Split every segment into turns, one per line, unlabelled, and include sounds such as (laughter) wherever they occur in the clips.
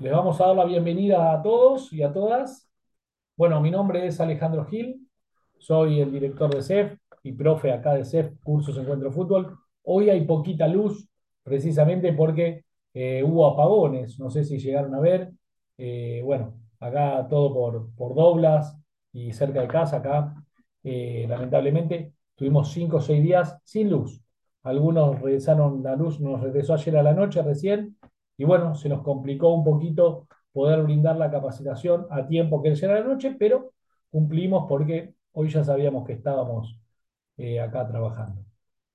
les vamos a dar la bienvenida a todos y a todas. Bueno, mi nombre es Alejandro Gil, soy el director de CEF y profe acá de CEF, Cursos Encuentro Fútbol. Hoy hay poquita luz, precisamente porque eh, hubo apagones, no sé si llegaron a ver. Eh, bueno, acá todo por, por Doblas y cerca de casa, acá, eh, lamentablemente, tuvimos cinco o seis días sin luz. Algunos regresaron, la luz nos regresó ayer a la noche recién, y bueno, se nos complicó un poquito poder brindar la capacitación a tiempo que era la noche, pero cumplimos porque hoy ya sabíamos que estábamos eh, acá trabajando.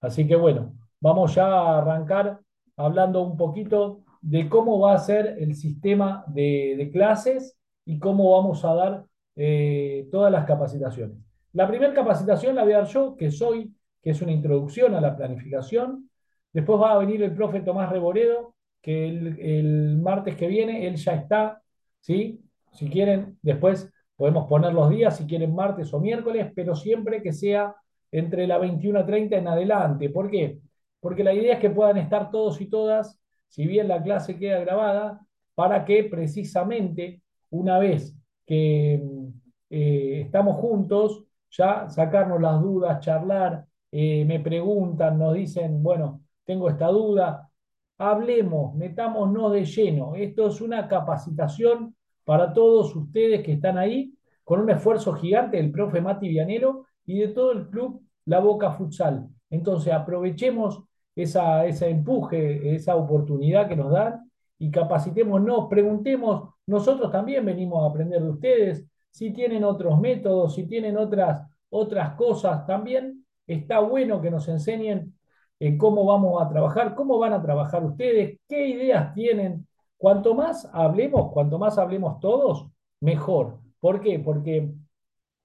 Así que bueno, vamos ya a arrancar hablando un poquito de cómo va a ser el sistema de, clases y cómo vamos a dar eh, todas las capacitaciones. La primera capacitación la voy a dar yo, que soy, que es una introducción a la planificación. Después va a venir el profe Tomás Reboredo, que el, martes que viene él ya está, ¿sí? Si quieren, después podemos poner los días, si quieren martes o miércoles, pero siempre que sea entre la 21.30 en adelante. ¿Por qué? Porque la idea es que puedan estar todos y todas, si bien la clase queda grabada, para que precisamente una vez que eh, estamos juntos, ya sacarnos las dudas, charlar, eh, me preguntan, nos dicen, bueno, tengo esta duda, hablemos, metámonos de lleno. Esto es una capacitación para todos ustedes que están ahí, con un esfuerzo gigante del profe Mati Vianero y de todo el club La Boca Futsal. Entonces, aprovechemos esa, ese empuje, esa oportunidad que nos dan y capacitémonos, preguntemos, nosotros también venimos a aprender de ustedes, si tienen otros métodos, si tienen otras, otras cosas, también está bueno que nos enseñen en cómo vamos a trabajar, cómo van a trabajar ustedes, qué ideas tienen. Cuanto más hablemos, cuanto más hablemos todos, mejor. ¿Por qué? Porque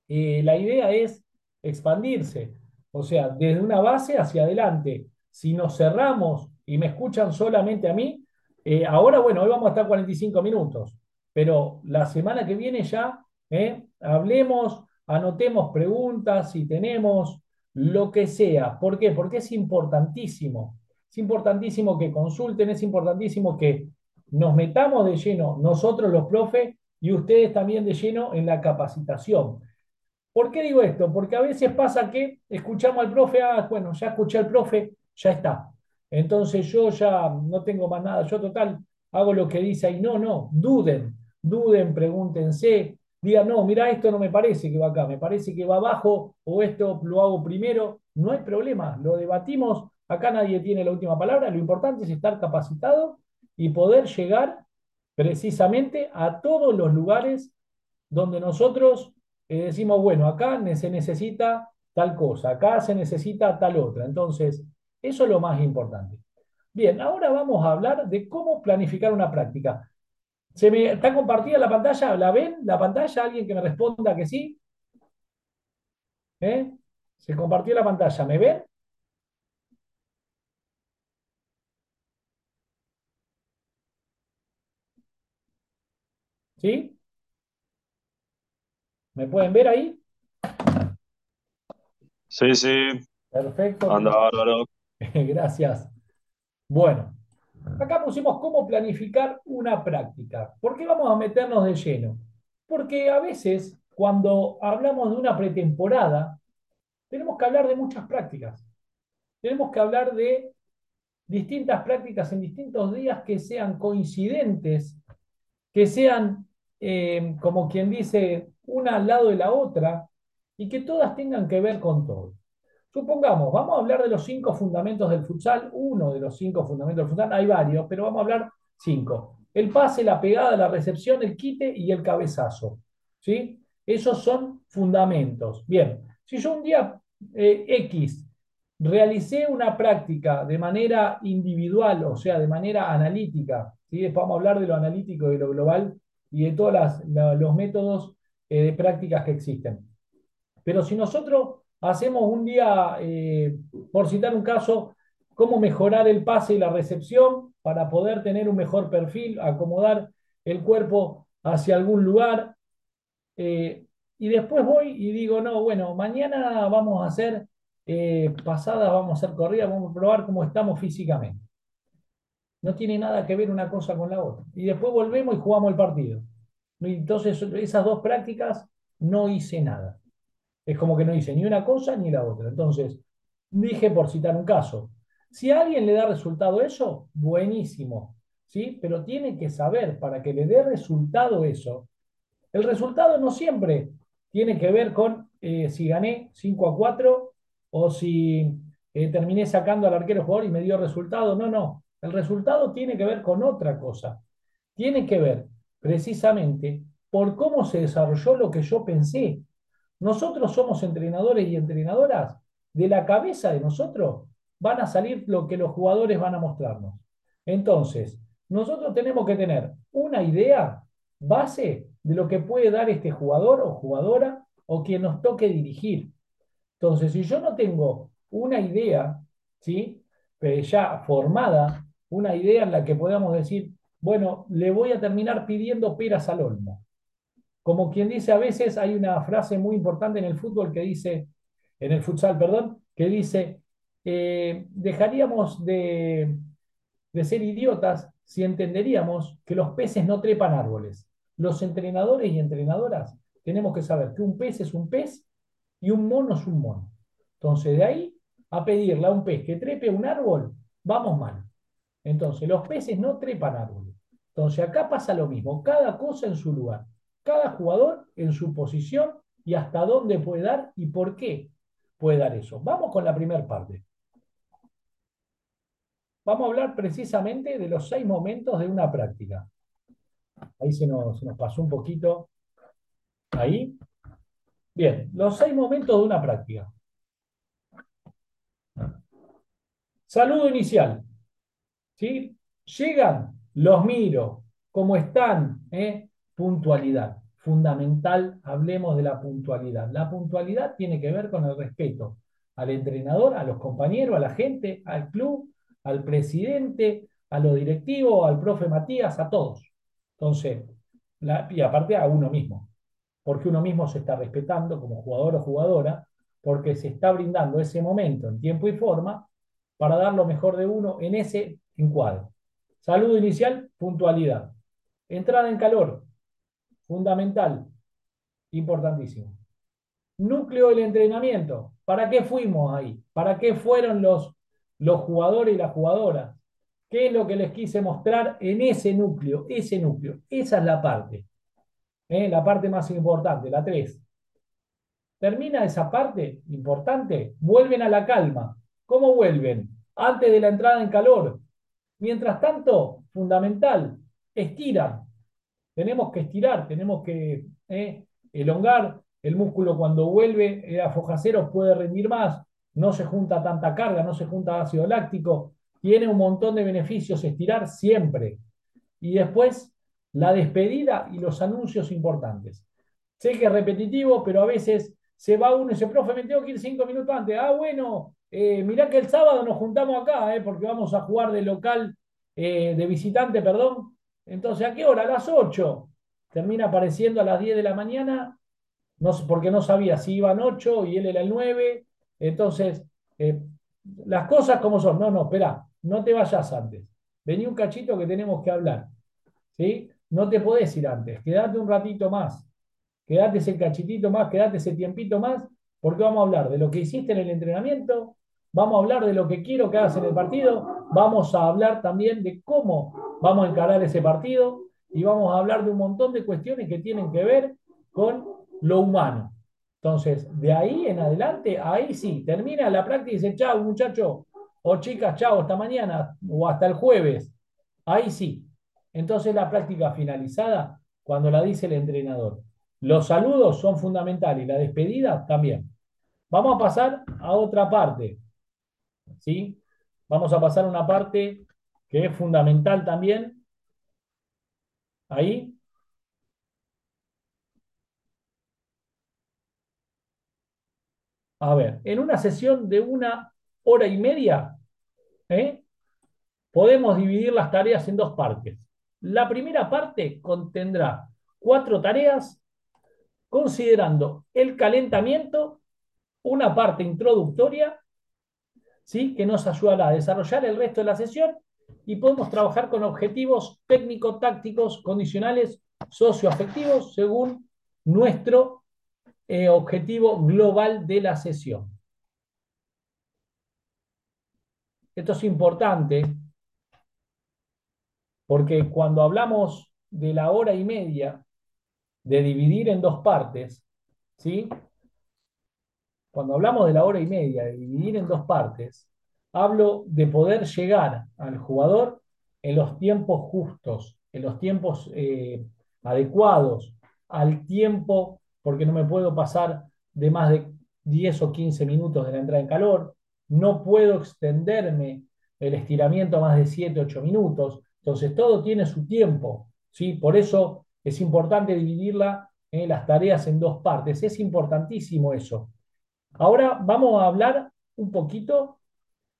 eh, la idea es expandirse, o sea, desde una base hacia adelante. Si nos cerramos y me escuchan solamente a mí, eh, ahora, bueno, hoy vamos a estar 45 minutos, pero la semana que viene ya, eh, hablemos, anotemos preguntas, si tenemos, lo que sea. ¿Por qué? Porque es importantísimo. Es importantísimo que consulten, es importantísimo que nos metamos de lleno nosotros los profes y ustedes también de lleno en la capacitación. ¿Por qué digo esto? Porque a veces pasa que escuchamos al profe, ah, bueno, ya escuché al profe, ya está. Entonces yo ya no tengo más nada, yo total hago lo que dice ahí. No, no, duden, duden, pregúntense, diga, no, mira, esto no me parece que va acá, me parece que va abajo o esto lo hago primero, no hay problema, lo debatimos, acá nadie tiene la última palabra, lo importante es estar capacitado y poder llegar precisamente a todos los lugares donde nosotros eh, decimos, bueno, acá se necesita tal cosa, acá se necesita tal otra. Entonces, eso es lo más importante. Bien, ahora vamos a hablar de cómo planificar una práctica. ¿Se me está compartida la pantalla? ¿La ven? ¿La pantalla? ¿Alguien que me responda que sí? ¿Eh? Se compartió la pantalla. ¿Me ven? ¿Sí? ¿Me pueden ver ahí?
Sí, sí,
Perfecto.
anda bárbaro. (laughs)
Gracias. Bueno, Acá pusimos cómo planificar una práctica. ¿Por qué vamos a meternos de lleno? Porque a veces, cuando hablamos de una pretemporada, tenemos que hablar de muchas prácticas. Tenemos que hablar de distintas prácticas en distintos días que sean coincidentes, que sean, eh, como quien dice, una al lado de la otra y que todas tengan que ver con todo. Supongamos, vamos a hablar de los cinco fundamentos del futsal, uno de los cinco fundamentos del futsal, hay varios, pero vamos a hablar cinco. El pase, la pegada, la recepción, el quite y el cabezazo. ¿sí? Esos son fundamentos. Bien, si yo un día eh, X realicé una práctica de manera individual, o sea, de manera analítica, ¿sí? después vamos a hablar de lo analítico y de lo global y de todos los métodos eh, de prácticas que existen. Pero si nosotros hacemos un día, eh, por citar un caso, cómo mejorar el pase y la recepción para poder tener un mejor perfil, acomodar el cuerpo hacia algún lugar. Eh, y después voy y digo, no, bueno, mañana vamos a hacer eh, pasadas, vamos a hacer corridas, vamos a probar cómo estamos físicamente. No tiene nada que ver una cosa con la otra. Y después volvemos y jugamos el partido. Entonces, esas dos prácticas no hice nada. Es como que no hice ni una cosa ni la otra. Entonces, dije por citar un caso, si a alguien le da resultado eso, buenísimo, ¿sí? Pero tiene que saber para que le dé resultado eso. El resultado no siempre tiene que ver con eh, si gané 5 a 4 o si eh, terminé sacando al arquero jugador y me dio resultado. No, no. El resultado tiene que ver con otra cosa. Tiene que ver precisamente por cómo se desarrolló lo que yo pensé. Nosotros somos entrenadores y entrenadoras. De la cabeza de nosotros van a salir lo que los jugadores van a mostrarnos. Entonces, nosotros tenemos que tener una idea base de lo que puede dar este jugador o jugadora o quien nos toque dirigir. Entonces, si yo no tengo una idea, ¿sí? ya formada, una idea en la que podamos decir, bueno, le voy a terminar pidiendo peras al olmo. Como quien dice, a veces hay una frase muy importante en el fútbol que dice, en el futsal, perdón, que dice, eh, dejaríamos de, de ser idiotas si entenderíamos que los peces no trepan árboles. Los entrenadores y entrenadoras tenemos que saber que un pez es un pez y un mono es un mono. Entonces, de ahí a pedirle a un pez que trepe un árbol, vamos mal. Entonces, los peces no trepan árboles. Entonces, acá pasa lo mismo, cada cosa en su lugar, cada jugador en su posición y hasta dónde puede dar y por qué puede dar eso. Vamos con la primera parte. Vamos a hablar precisamente de los seis momentos de una práctica. Ahí se nos, pasó un poquito. Ahí. Bien, los seis momentos de una práctica. Saludo inicial. ¿Sí? Llegan, los miro, ¿cómo están? ¿Eh? Puntualidad. Fundamental, hablemos de la puntualidad. La puntualidad tiene que ver con el respeto al entrenador, a los compañeros, a la gente, al club, al presidente, a los directivos, al profe Matías, a todos. Entonces, y aparte a uno mismo, porque uno mismo se está respetando como jugador o jugadora, porque se está brindando ese momento en tiempo y forma para dar lo mejor de uno en ese encuadre. Saludo inicial, puntualidad. Entrada en calor, fundamental, importantísimo. Núcleo del entrenamiento. ¿Para qué fuimos ahí? ¿Para qué fueron los, los jugadores y las jugadoras? ¿Qué es lo que les quise mostrar en ese núcleo? Ese núcleo. Esa es la parte. ¿eh? La parte más importante, la 3. Termina esa parte importante, vuelven a la calma. ¿Cómo vuelven? Antes de la entrada en calor. Mientras tanto, fundamental, estiran. Tenemos que estirar, tenemos que eh, elongar. El músculo cuando vuelve a fojaceros puede rendir más, no se junta tanta carga, no se junta ácido láctico. Tiene un montón de beneficios estirar siempre. Y después la despedida y los anuncios importantes. Sé que es repetitivo, pero a veces se va uno y dice, profe, me tengo que ir cinco minutos antes. Ah, bueno, eh, mirá que el sábado nos juntamos acá, eh, porque vamos a jugar de local, eh, de visitante, perdón. Entonces, ¿a qué hora? A las 8. Termina apareciendo a las 10 de la mañana, no, porque no sabía si iban 8 y él era el 9. Entonces, las cosas como son. No, no, espera, no te vayas antes. Vení un cachito que tenemos que hablar. ¿Sí? No te podés ir antes. Quédate un ratito más. Quédate ese cachitito más, quédate ese tiempito más, porque vamos a hablar de lo que hiciste en el entrenamiento, vamos a hablar de lo que quiero que hagas en el partido, vamos a hablar también de cómo vamos a encarar ese partido y vamos a hablar de un montón de cuestiones que tienen que ver con lo humano. Entonces, de ahí en adelante, ahí sí, termina la práctica y dice, chao muchacho, o chicas, chao, hasta mañana, o hasta el jueves. Ahí sí. Entonces la práctica finalizada, cuando la dice el entrenador. Los saludos son fundamentales la despedida también. Vamos a pasar a otra parte. ¿Sí? Vamos a pasar una parte que es fundamental también. Ahí. A ver, en una sesión de una hora y media, ¿eh? podemos dividir las tareas en dos partes. La primera parte contendrá cuatro tareas considerando el calentamiento, una parte introductoria, ¿sí? que nos ayudará a desarrollar el resto de la sesión, y podemos trabajar con objetivos técnico-tácticos condicionales socioafectivos según nuestro eh, objetivo global de la sesión. Esto es importante porque cuando hablamos de la hora y media, de dividir en dos partes, ¿sí? Cuando hablamos de la hora y media, de dividir en dos partes, hablo de poder llegar al jugador en los tiempos justos, en los tiempos eh, adecuados, al tiempo, porque no me puedo pasar de más de 10 o 15 minutos de la entrada en calor, no puedo extenderme el estiramiento a más de 7 o 8 minutos, entonces todo tiene su tiempo, ¿sí? Por eso es importante dividirla en las tareas en dos partes, es importantísimo eso. Ahora vamos a hablar un poquito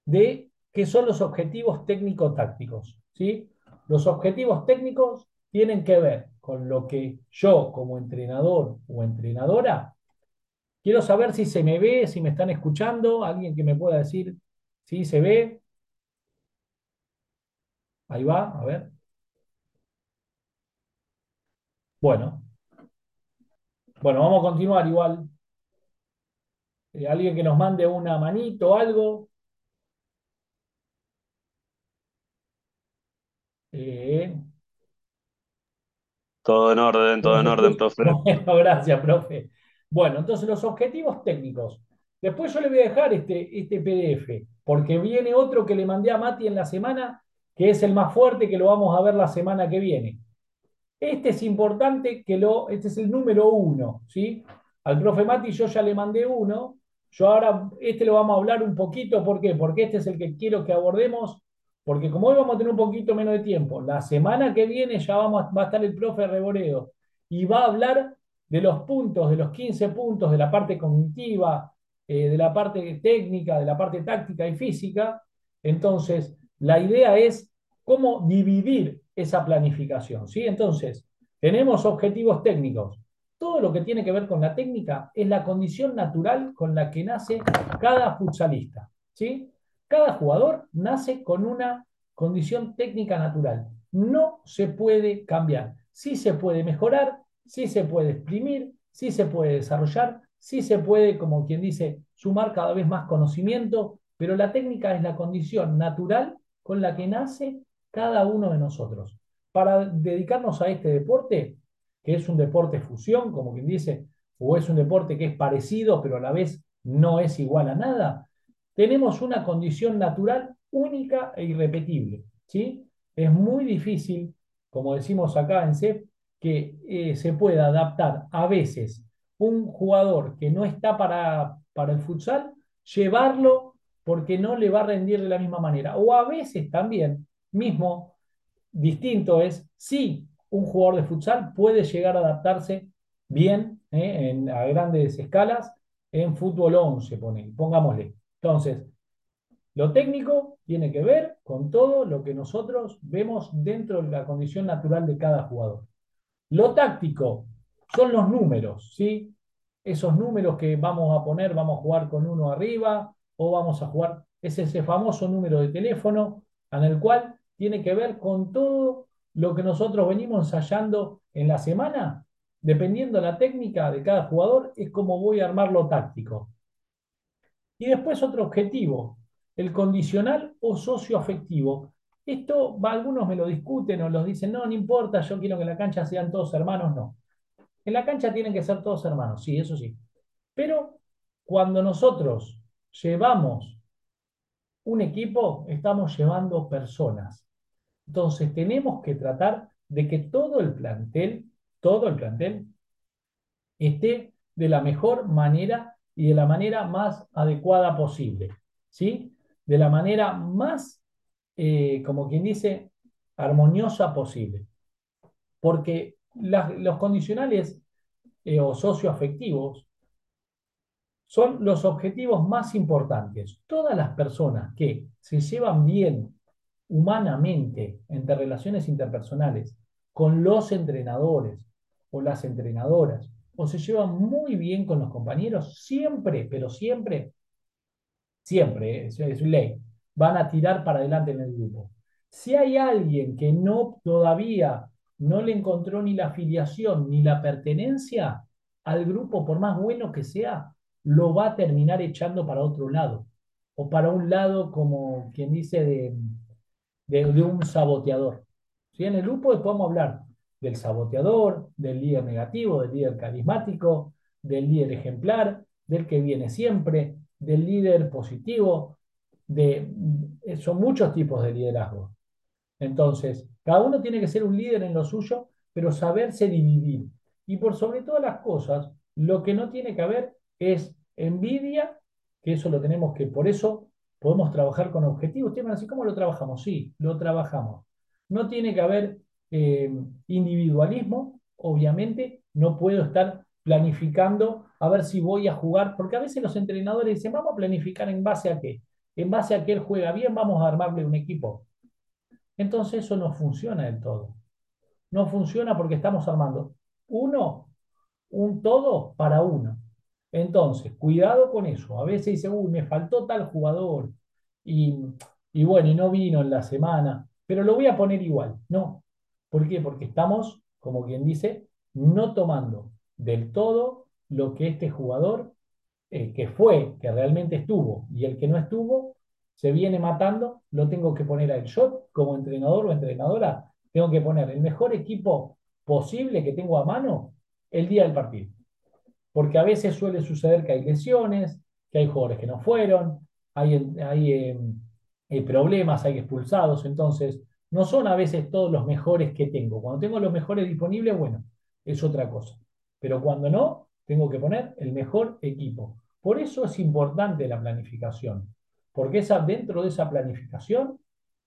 de qué son los objetivos técnico-tácticos. ¿sí? Los objetivos técnicos tienen que ver con lo que yo como entrenador o entrenadora quiero saber si se me ve, si me están escuchando, alguien que me pueda decir si se ve. Ahí va, a ver. Bueno. Bueno, vamos a continuar igual. Eh, alguien que nos mande una manito o algo.
Eh, todo en orden, todo en orden, (laughs) profe.
gracias, profe. Bueno, entonces los objetivos técnicos. Después yo le voy a dejar este, este PDF, porque viene otro que le mandé a Mati en la semana, que es el más fuerte, que lo vamos a ver la semana que viene. Este es importante que lo, este es el número uno, ¿sí? Al profe Mati yo ya le mandé uno, yo ahora, este lo vamos a hablar un poquito, ¿por qué? Porque este es el que quiero que abordemos, porque como hoy vamos a tener un poquito menos de tiempo, la semana que viene ya vamos, va a estar el profe Reboredo y va a hablar de los puntos, de los 15 puntos de la parte cognitiva, eh, de la parte técnica, de la parte táctica y física. Entonces, la idea es cómo dividir esa planificación, ¿sí? Entonces, tenemos objetivos técnicos. Todo lo que tiene que ver con la técnica es la condición natural con la que nace cada futsalista, ¿sí? Cada jugador nace con una condición técnica natural. No se puede cambiar. Sí se puede mejorar, sí se puede exprimir, sí se puede desarrollar, sí se puede, como quien dice, sumar cada vez más conocimiento, pero la técnica es la condición natural con la que nace cada uno de nosotros. Para dedicarnos a este deporte, que es un deporte fusión, como quien dice, o es un deporte que es parecido, pero a la vez no es igual a nada, tenemos una condición natural única e irrepetible. ¿sí? Es muy difícil, como decimos acá en CEF, que eh, se pueda adaptar a veces un jugador que no está para, para el futsal, llevarlo porque no le va a rendir de la misma manera. O a veces también, mismo, distinto es, si un jugador de futsal puede llegar a adaptarse bien eh, en, a grandes escalas en fútbol 11, pongámosle. Entonces, lo técnico tiene que ver con todo lo que nosotros vemos dentro de la condición natural de cada jugador. Lo táctico son los números, ¿sí? Esos números que vamos a poner, vamos a jugar con uno arriba o vamos a jugar, es ese famoso número de teléfono en el cual tiene que ver con todo lo que nosotros venimos ensayando en la semana. Dependiendo de la técnica de cada jugador, es como voy a armar lo táctico. Y después otro objetivo, el condicional o socioafectivo. Esto algunos me lo discuten o los dicen, no, no importa, yo quiero que en la cancha sean todos hermanos, no. En la cancha tienen que ser todos hermanos, sí, eso sí. Pero cuando nosotros llevamos un equipo, estamos llevando personas. Entonces tenemos que tratar de que todo el plantel, todo el plantel, esté de la mejor manera y de la manera más adecuada posible, ¿sí? De la manera más, eh, como quien dice, armoniosa posible. Porque los condicionales eh, o socioafectivos son los objetivos más importantes. Todas las personas que se llevan bien humanamente entre relaciones interpersonales con los entrenadores o las entrenadoras o se llevan muy bien con los compañeros, siempre, pero siempre, siempre, es, es ley, van a tirar para adelante en el grupo. Si hay alguien que no todavía no le encontró ni la afiliación ni la pertenencia al grupo, por más bueno que sea, lo va a terminar echando para otro lado. O para un lado, como quien dice, de, de, un saboteador. ¿Sí? En el grupo podemos hablar del saboteador, del líder negativo, del líder carismático, del líder ejemplar, del que viene siempre, del líder positivo, de, son muchos tipos de liderazgo. Entonces, cada uno tiene que ser un líder en lo suyo, pero saberse dividir. Y por sobre todas las cosas, lo que no tiene que haber es envidia, que eso lo tenemos que, por eso podemos trabajar con objetivos. Ustedes así, ¿cómo lo trabajamos? Sí, lo trabajamos. No tiene que haber eh, individualismo, obviamente, no puedo estar planificando a ver si voy a jugar, porque a veces los entrenadores dicen, vamos a planificar en base a qué. En base a que él juega bien, vamos a armarle un equipo. Entonces eso no funciona del todo. No funciona porque estamos armando uno, un todo para uno. Entonces, cuidado con eso. A veces dice, uy, me faltó tal jugador y, y bueno, y no vino en la semana, pero lo voy a poner igual. No. ¿Por qué? Porque estamos, como quien dice, no tomando del todo lo que este jugador eh, que fue, que realmente estuvo, y el que no estuvo, se viene matando, lo tengo que poner a él. Yo, como entrenador o entrenadora, tengo que poner el mejor equipo posible que tengo a mano el día del partido. Porque a veces suele suceder que hay lesiones, que hay jugadores que no fueron, hay, hay, eh, problemas, hay expulsados, entonces no son a veces todos los mejores que tengo. Cuando tengo los mejores disponibles, bueno, es otra cosa. Pero cuando no, tengo que poner el mejor equipo. Por eso es importante la planificación, porque esa, dentro de esa planificación,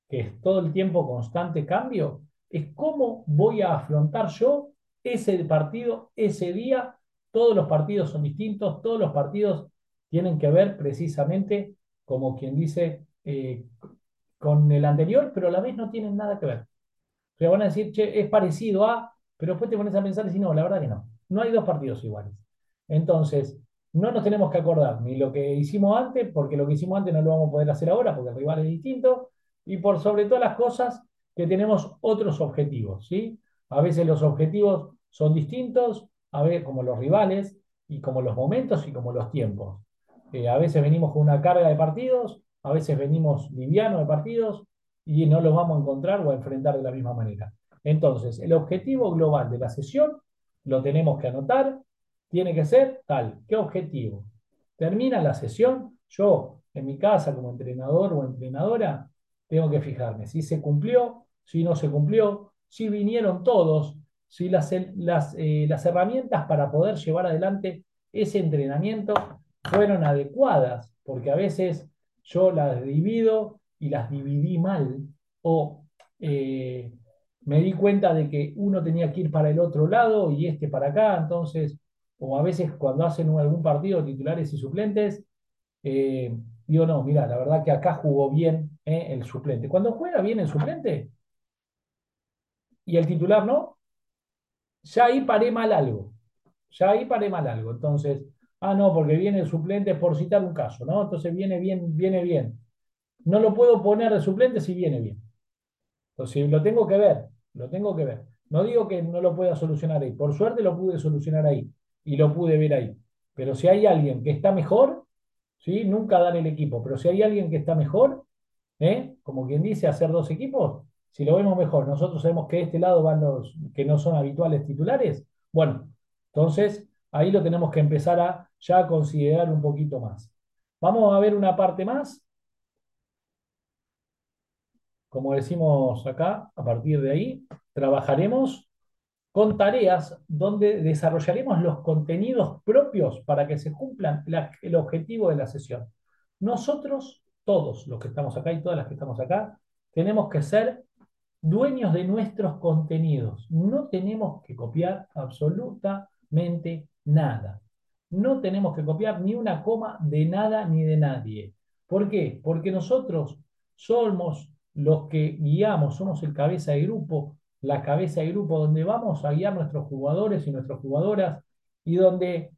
que es todo el tiempo constante cambio, es cómo voy a afrontar yo ese partido, ese día. Todos los partidos son distintos, todos los partidos tienen que ver precisamente, como quien dice, eh, con el anterior, pero a la vez no tienen nada que ver. O sea, van a decir, che, es parecido a, pero después te pones a pensar y decir, no, la verdad que no. No hay dos partidos iguales. Entonces, no nos tenemos que acordar ni lo que hicimos antes, porque lo que hicimos antes no lo vamos a poder hacer ahora, porque el rival es distinto, y por sobre todas las cosas, que tenemos otros objetivos, ¿sí? A veces los objetivos son distintos, a veces como los rivales, y como los momentos y como los tiempos. Eh, a veces venimos con una carga de partidos, a veces venimos livianos de partidos y no los vamos a encontrar o a enfrentar de la misma manera. Entonces, el objetivo global de la sesión lo tenemos que anotar, tiene que ser tal. ¿Qué objetivo? Termina la sesión, yo en mi casa como entrenador o entrenadora tengo que fijarme si se cumplió, si no se cumplió, si vinieron todos, si las, las, eh, las herramientas para poder llevar adelante ese entrenamiento fueron adecuadas, porque a veces yo las divido y las dividí mal, o eh, me di cuenta de que uno tenía que ir para el otro lado y este para acá, entonces, o a veces cuando hacen algún partido titulares y suplentes, eh, digo, no, mira, la verdad que acá jugó bien el suplente. Cuando juega bien el suplente y el titular no, ya ahí paré mal algo, ya ahí paré mal algo, entonces Ah, no, porque viene el suplente por citar un caso, ¿no? Entonces viene bien, viene bien. No lo puedo poner de suplente si viene bien. Entonces lo tengo que ver, lo tengo que ver. No digo que no lo pueda solucionar ahí. Por suerte lo pude solucionar ahí y lo pude ver ahí. Pero si hay alguien que está mejor, ¿sí? nunca dar el equipo, pero si hay alguien que está mejor, ¿eh? como quien dice, hacer dos equipos, si lo vemos mejor, nosotros sabemos que de este lado van los que no son habituales titulares, bueno, entonces ahí lo tenemos que empezar a ya considerar un poquito más. Vamos a ver una parte más. Como decimos acá, a partir de ahí, trabajaremos con tareas donde desarrollaremos los contenidos propios para que se cumplan el objetivo de la sesión. Nosotros, todos los que estamos acá y todas las que estamos acá, tenemos que ser dueños de nuestros contenidos. No tenemos que copiar absolutamente nada. No tenemos que copiar ni una coma de nada ni de nadie. ¿Por qué? Porque nosotros somos los que guiamos, somos el cabeza de grupo, la cabeza de grupo donde vamos a guiar nuestros jugadores y nuestras jugadoras y donde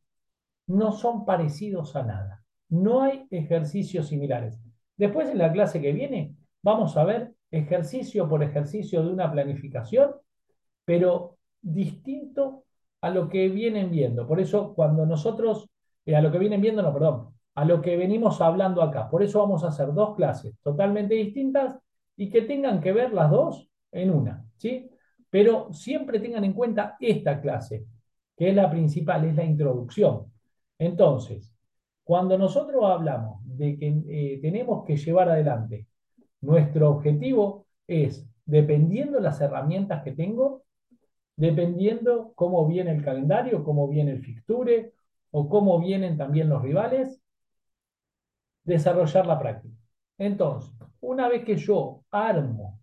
no son parecidos a nada. No hay ejercicios similares. Después en la clase que viene vamos a ver ejercicio por ejercicio de una planificación, pero distinto a lo que vienen viendo. Por eso cuando nosotros, eh, a lo que vienen viendo, no, perdón, a lo que venimos hablando acá. Por eso vamos a hacer dos clases totalmente distintas y que tengan que ver las dos en una, ¿sí? Pero siempre tengan en cuenta esta clase, que es la principal, es la introducción. Entonces, cuando nosotros hablamos de que eh, tenemos que llevar adelante, nuestro objetivo es, dependiendo las herramientas que tengo, dependiendo cómo viene el calendario, cómo viene el fixture o cómo vienen también los rivales, desarrollar la práctica. Entonces, una vez que yo armo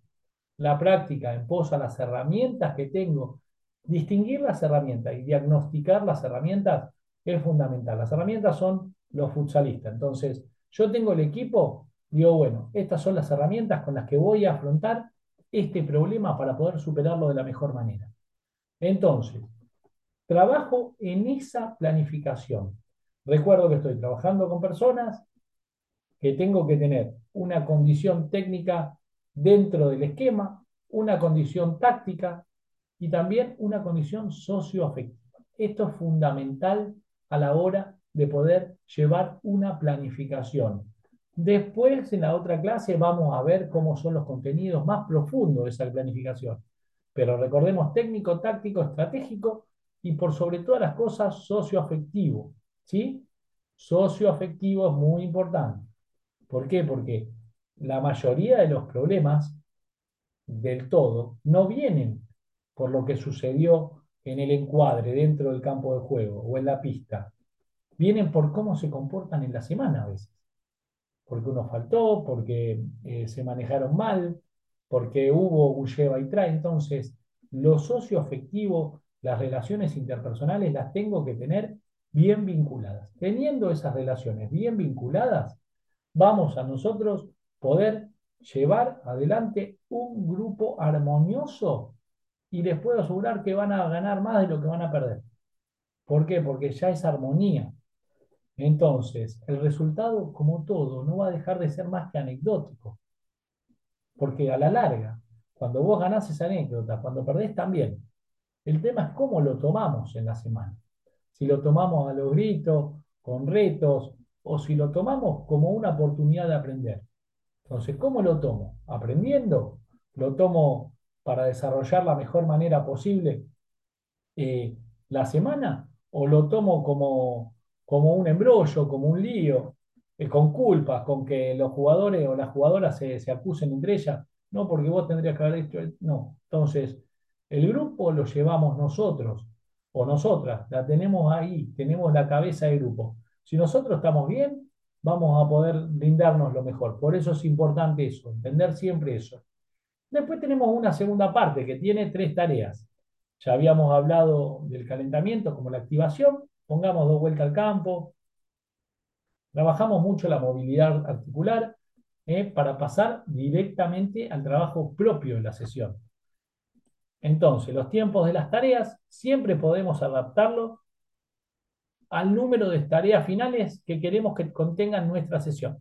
la práctica en pos a las herramientas que tengo, distinguir las herramientas y diagnosticar las herramientas es fundamental. Las herramientas son los futsalistas. Entonces, yo tengo el equipo, digo, bueno, estas son las herramientas con las que voy a afrontar este problema para poder superarlo de la mejor manera. Entonces, trabajo en esa planificación. Recuerdo que estoy trabajando con personas que tengo que tener una condición técnica dentro del esquema, una condición táctica y también una condición socioafectiva. Esto es fundamental a la hora de poder llevar una planificación. Después, en la otra clase, vamos a ver cómo son los contenidos más profundos de esa planificación. Pero recordemos técnico, táctico, estratégico y por sobre todas las cosas socioafectivo. ¿Sí? Socioafectivo es muy importante. ¿Por qué? Porque la mayoría de los problemas del todo no vienen por lo que sucedió en el encuadre dentro del campo de juego o en la pista. Vienen por cómo se comportan en la semana a veces. Porque uno faltó, porque eh, se manejaron mal, porque hubo lleva y trae. Entonces, lo socioafectivo, las relaciones interpersonales las tengo que tener bien vinculadas. Teniendo esas relaciones bien vinculadas, vamos a nosotros poder llevar adelante un grupo armonioso y les puedo asegurar que van a ganar más de lo que van a perder. ¿Por qué? Porque ya es armonía. Entonces, el resultado, como todo, no va a dejar de ser más que anecdótico. Porque a la larga, cuando vos ganás esa anécdota, cuando perdés también, el tema es cómo lo tomamos en la semana. Si lo tomamos a los gritos, con retos, o si lo tomamos como una oportunidad de aprender. Entonces, ¿cómo lo tomo? ¿Aprendiendo? ¿Lo tomo para desarrollar la mejor manera posible eh, la semana? ¿O lo tomo como, como un embrollo, como un lío, eh, con culpas, con que los jugadores o las jugadoras se, se acusen entre ellas? No, porque vos tendrías que haber dicho, no. Entonces, el grupo lo llevamos nosotros o nosotras, la tenemos ahí, tenemos la cabeza del grupo. Si nosotros estamos bien, vamos a poder brindarnos lo mejor. Por eso es importante eso, entender siempre eso. Después tenemos una segunda parte que tiene tres tareas. Ya habíamos hablado del calentamiento como la activación, pongamos dos vueltas al campo, trabajamos mucho la movilidad articular eh, para pasar directamente al trabajo propio de la sesión. Entonces, los tiempos de las tareas siempre podemos adaptarlo al número de tareas finales que queremos que contengan nuestra sesión.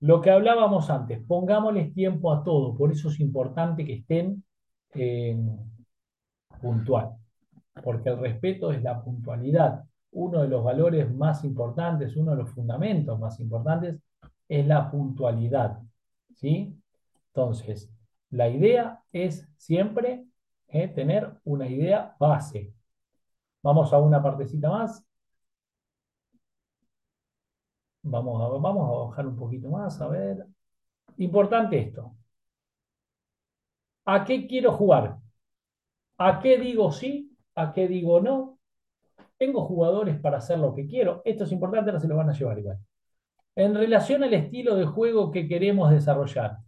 Lo que hablábamos antes, pongámosles tiempo a todo, por eso es importante que estén eh, puntual, porque el respeto es la puntualidad. Uno de los valores más importantes, uno de los fundamentos más importantes es la puntualidad. ¿sí? Entonces, la idea es siempre eh, tener una idea base, Vamos a una partecita más. Vamos a, vamos a bajar un poquito más, a ver. Importante esto. ¿A qué quiero jugar? ¿A qué digo sí? ¿A qué digo no? Tengo jugadores para hacer lo que quiero. Esto es importante, ahora se lo van a llevar igual. En relación al estilo de juego que queremos desarrollar,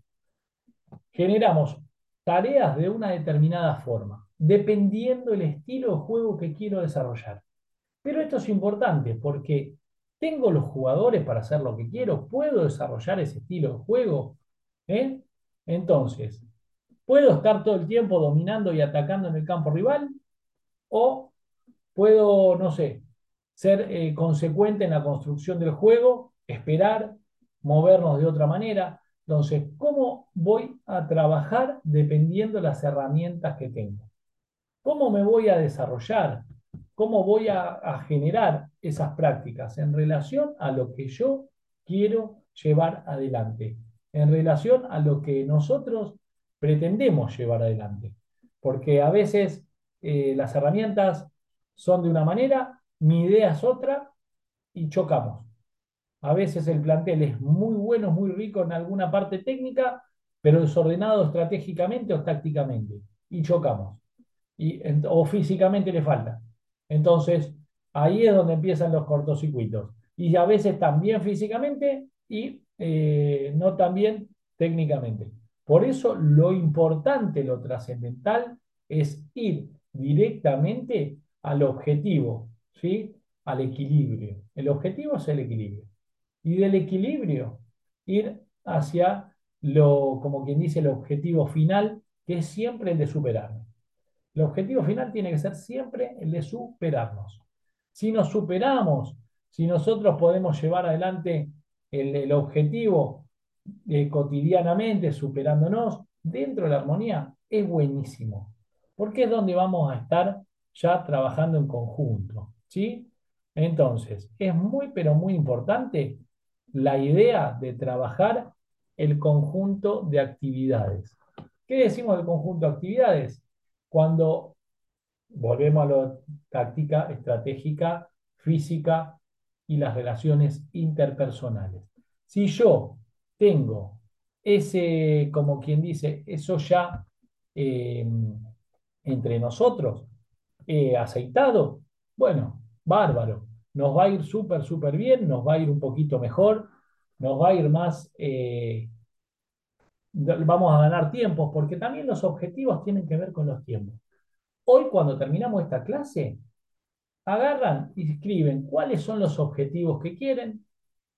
generamos tareas de una determinada forma dependiendo el estilo de juego que quiero desarrollar. Pero esto es importante porque tengo los jugadores para hacer lo que quiero, puedo desarrollar ese estilo de juego. ¿Eh? Entonces, ¿puedo estar todo el tiempo dominando y atacando en el campo rival? ¿O puedo, no sé, ser eh, consecuente en la construcción del juego, esperar, movernos de otra manera? Entonces, ¿cómo voy a trabajar dependiendo de las herramientas que tengo? ¿Cómo me voy a desarrollar? ¿Cómo voy a, a generar esas prácticas en relación a lo que yo quiero llevar adelante? En relación a lo que nosotros pretendemos llevar adelante. Porque a veces eh, las herramientas son de una manera, mi idea es otra y chocamos. A veces el plantel es muy bueno, muy rico en alguna parte técnica, pero desordenado estratégicamente o tácticamente y chocamos. Y, o físicamente le falta. Entonces, ahí es donde empiezan los cortocircuitos. Y a veces también físicamente y eh, no también técnicamente. Por eso lo importante, lo trascendental, es ir directamente al objetivo, ¿sí? Al equilibrio. El objetivo es el equilibrio. Y del equilibrio, ir hacia lo, como quien dice, el objetivo final, que es siempre el de superarnos. El objetivo final tiene que ser siempre el de superarnos. Si nos superamos, si nosotros podemos llevar adelante el, objetivo eh, cotidianamente, superándonos, dentro de la armonía, es buenísimo. Porque es donde vamos a estar ya trabajando en conjunto. ¿sí? Entonces, es muy, pero muy importante la idea de trabajar el conjunto de actividades. ¿Qué decimos del conjunto de actividades? Cuando volvemos a la táctica estratégica, física y las relaciones interpersonales. Si yo tengo ese, como quien dice, eso ya eh, entre nosotros, eh, aceitado, bueno, bárbaro, nos va a ir súper, súper bien, nos va a ir un poquito mejor, nos va a ir más, eh, vamos a ganar tiempos, porque también los objetivos tienen que ver con los tiempos. Hoy cuando terminamos esta clase, agarran y escriben cuáles son los objetivos que quieren,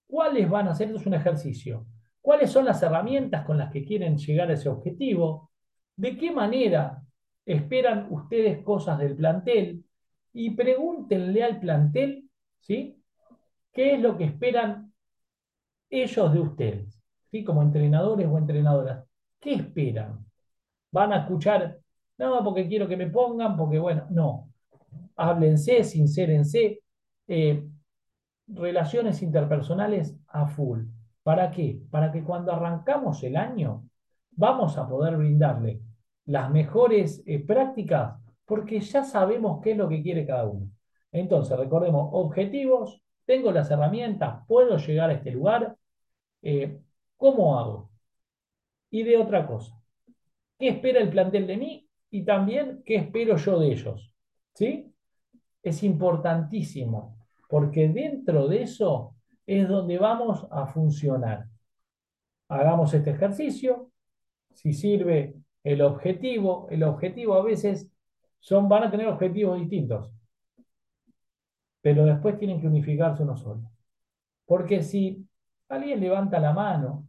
cuáles van a ser, esto es un ejercicio, cuáles son las herramientas con las que quieren llegar a ese objetivo, de qué manera esperan ustedes cosas del plantel y pregúntenle al plantel, ¿sí? ¿Qué es lo que esperan ellos de ustedes? ¿Sí? Como entrenadores o entrenadoras. ¿Qué esperan? ¿Van a escuchar? No, porque quiero que me pongan, porque bueno, no. Háblense, sincérense. Eh, relaciones interpersonales a full. ¿Para qué? Para que cuando arrancamos el año vamos a poder brindarle las mejores eh, prácticas porque ya sabemos qué es lo que quiere cada uno. Entonces, recordemos, objetivos, tengo las herramientas, puedo llegar a este lugar, eh, ¿cómo hago? Y de otra cosa, ¿qué espera el plantel de mí? Y también, ¿qué espero yo de ellos? ¿Sí? Es importantísimo, porque dentro de eso es donde vamos a funcionar. Hagamos este ejercicio. Si sirve el objetivo, el objetivo a veces son, van a tener objetivos distintos, pero después tienen que unificarse uno solo. Porque si alguien levanta la mano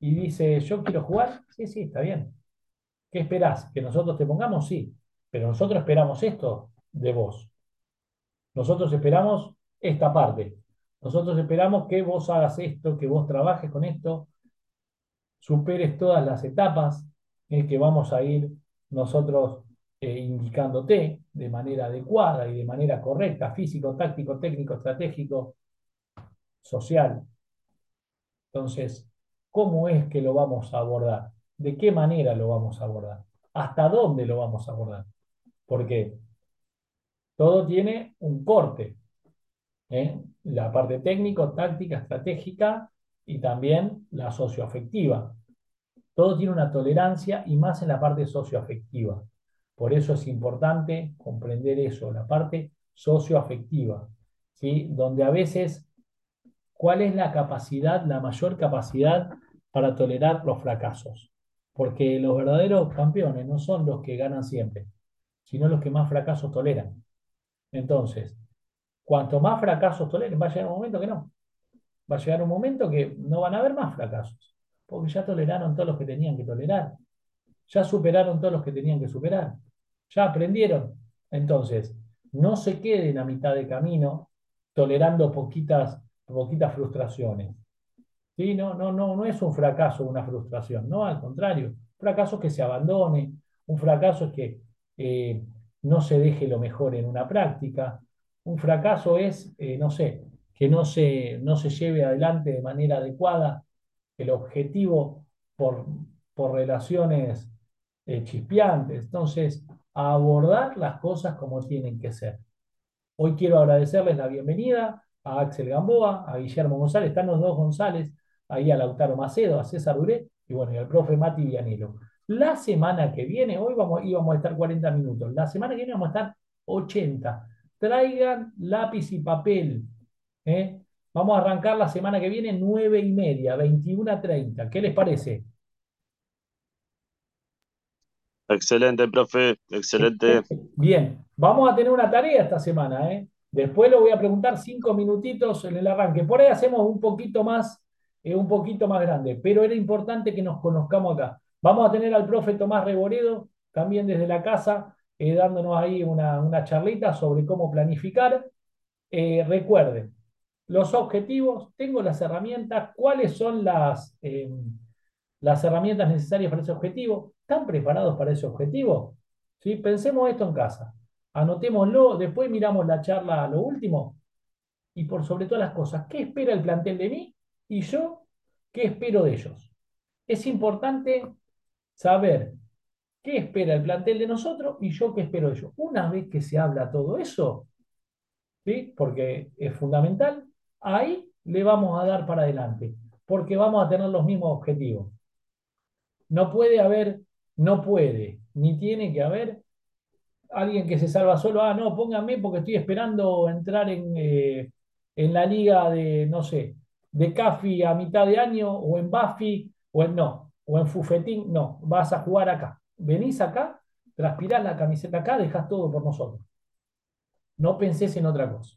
y dice, yo quiero jugar, sí, sí, está bien. ¿Qué esperás? ¿Que nosotros te pongamos? Sí, pero nosotros esperamos esto de vos. Nosotros esperamos esta parte. Nosotros esperamos que vos hagas esto, que vos trabajes con esto, superes todas las etapas en que vamos a ir nosotros eh, indicándote de manera adecuada y de manera correcta, físico, táctico, técnico, estratégico, social. Entonces, ¿cómo es que lo vamos a abordar? ¿De qué manera lo vamos a abordar? ¿Hasta dónde lo vamos a abordar? Porque todo tiene un corte. ¿eh? la parte técnico, táctica, estratégica y también la socioafectiva. Todo tiene una tolerancia y más en la parte socioafectiva. Por eso es importante comprender eso, la parte socioafectiva, ¿sí? donde a veces, ¿cuál es la capacidad, la mayor capacidad para tolerar los fracasos? Porque los verdaderos campeones no son los que ganan siempre, sino los que más fracasos toleran. Entonces, Cuanto más fracasos toleren, va a llegar un momento que no. Va a llegar un momento que no van a haber más fracasos, porque ya toleraron todos los que tenían que tolerar, ya superaron todos los que tenían que superar, ya aprendieron. Entonces, no se queden a mitad de camino tolerando poquitas, poquitas frustraciones. ¿sí? No, no, no, no es un fracaso, una frustración, no, al contrario, un fracaso es que se abandone, un fracaso es que eh, no se deje lo mejor en una práctica, un fracaso es, eh, no sé, que no se, no se lleve adelante de manera adecuada el objetivo por, por relaciones eh, chispeantes. Entonces, abordar las cosas como tienen que ser. Hoy quiero agradecerles la bienvenida a Axel Gamboa, a Guillermo González, están los dos González, ahí a Lautaro Macedo, a César Duré y bueno, y al profe Mati Vianelo. La semana que viene, hoy vamos, íbamos a estar 40 minutos, la semana que viene vamos a estar 80. Traigan lápiz y papel. ¿eh? Vamos a arrancar la semana que viene 9 y media, 21 a 30. ¿Qué les parece?
Excelente, profe, excelente.
Bien, vamos a tener una tarea esta semana, ¿eh? Después lo voy a preguntar cinco minutitos en el arranque. Por ahí hacemos un poquito más, eh, un poquito más grande, pero era importante que nos conozcamos acá. Vamos a tener al profe Tomás Reboredo, también desde la casa, eh, dándonos ahí una, una, charlita sobre cómo planificar. Eh, recuerden, los objetivos, tengo las herramientas, cuáles son las, las herramientas necesarias para ese objetivo. ¿Están preparados para ese objetivo? ¿Sí? Pensemos esto en casa. Anotémoslo, después miramos la charla a lo último. Y por sobre todas las cosas, ¿qué espera el plantel de mí? Y yo, ¿qué espero de ellos? Es importante saber qué espera el plantel de nosotros y yo qué espero de ellos. Una vez que se habla todo eso, ¿sí? porque es fundamental, ahí le vamos a dar para adelante, porque vamos a tener los mismos objetivos. No puede haber, no puede, ni tiene que haber alguien que se salva solo. Ah, no, pónganme porque estoy esperando entrar en, eh, en la liga de, no sé, de CAFI a mitad de año, o en Buffy, o en no, o en Fufetín. No, vas a jugar acá. Venís acá, transpirás la camiseta acá, dejás todo por nosotros. No pensés en otra cosa.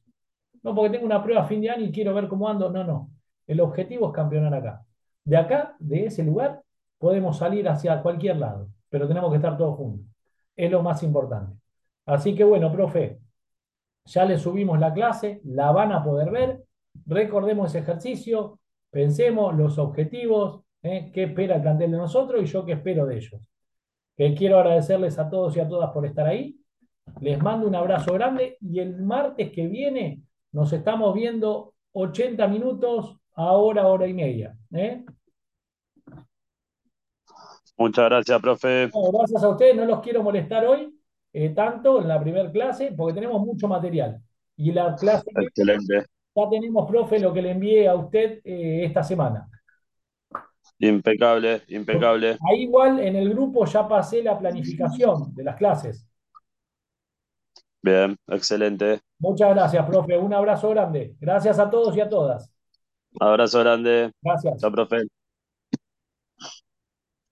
No, porque tengo una prueba a fin de año y quiero ver cómo ando. No, no. El objetivo es campeonar acá. De acá, de ese lugar, podemos salir hacia cualquier lado, pero tenemos que estar todos juntos. Es lo más importante. Así que bueno, profe, ya le subimos la clase, la van a poder ver. Recordemos ese ejercicio, pensemos los objetivos, ¿eh? qué espera el plantel de nosotros y yo qué espero de ellos. Quiero agradecerles a todos y a todas por estar ahí. Les mando un abrazo grande y el martes que viene nos estamos viendo 80 minutos a hora, hora y media. ¿eh?
Muchas gracias, profe.
gracias a ustedes, no los quiero molestar hoy, eh, tanto en la primera clase, porque tenemos mucho material. Y la clase
Excelente.
ya tenemos, profe, lo que le envié a usted eh, esta semana.
Impecable, impecable.
Ahí igual en el grupo ya pasé la planificación de las clases.
Bien, excelente.
Muchas gracias, profe. Un abrazo grande. Gracias a todos y a todas.
Abrazo grande.
Gracias.
Chao, profe.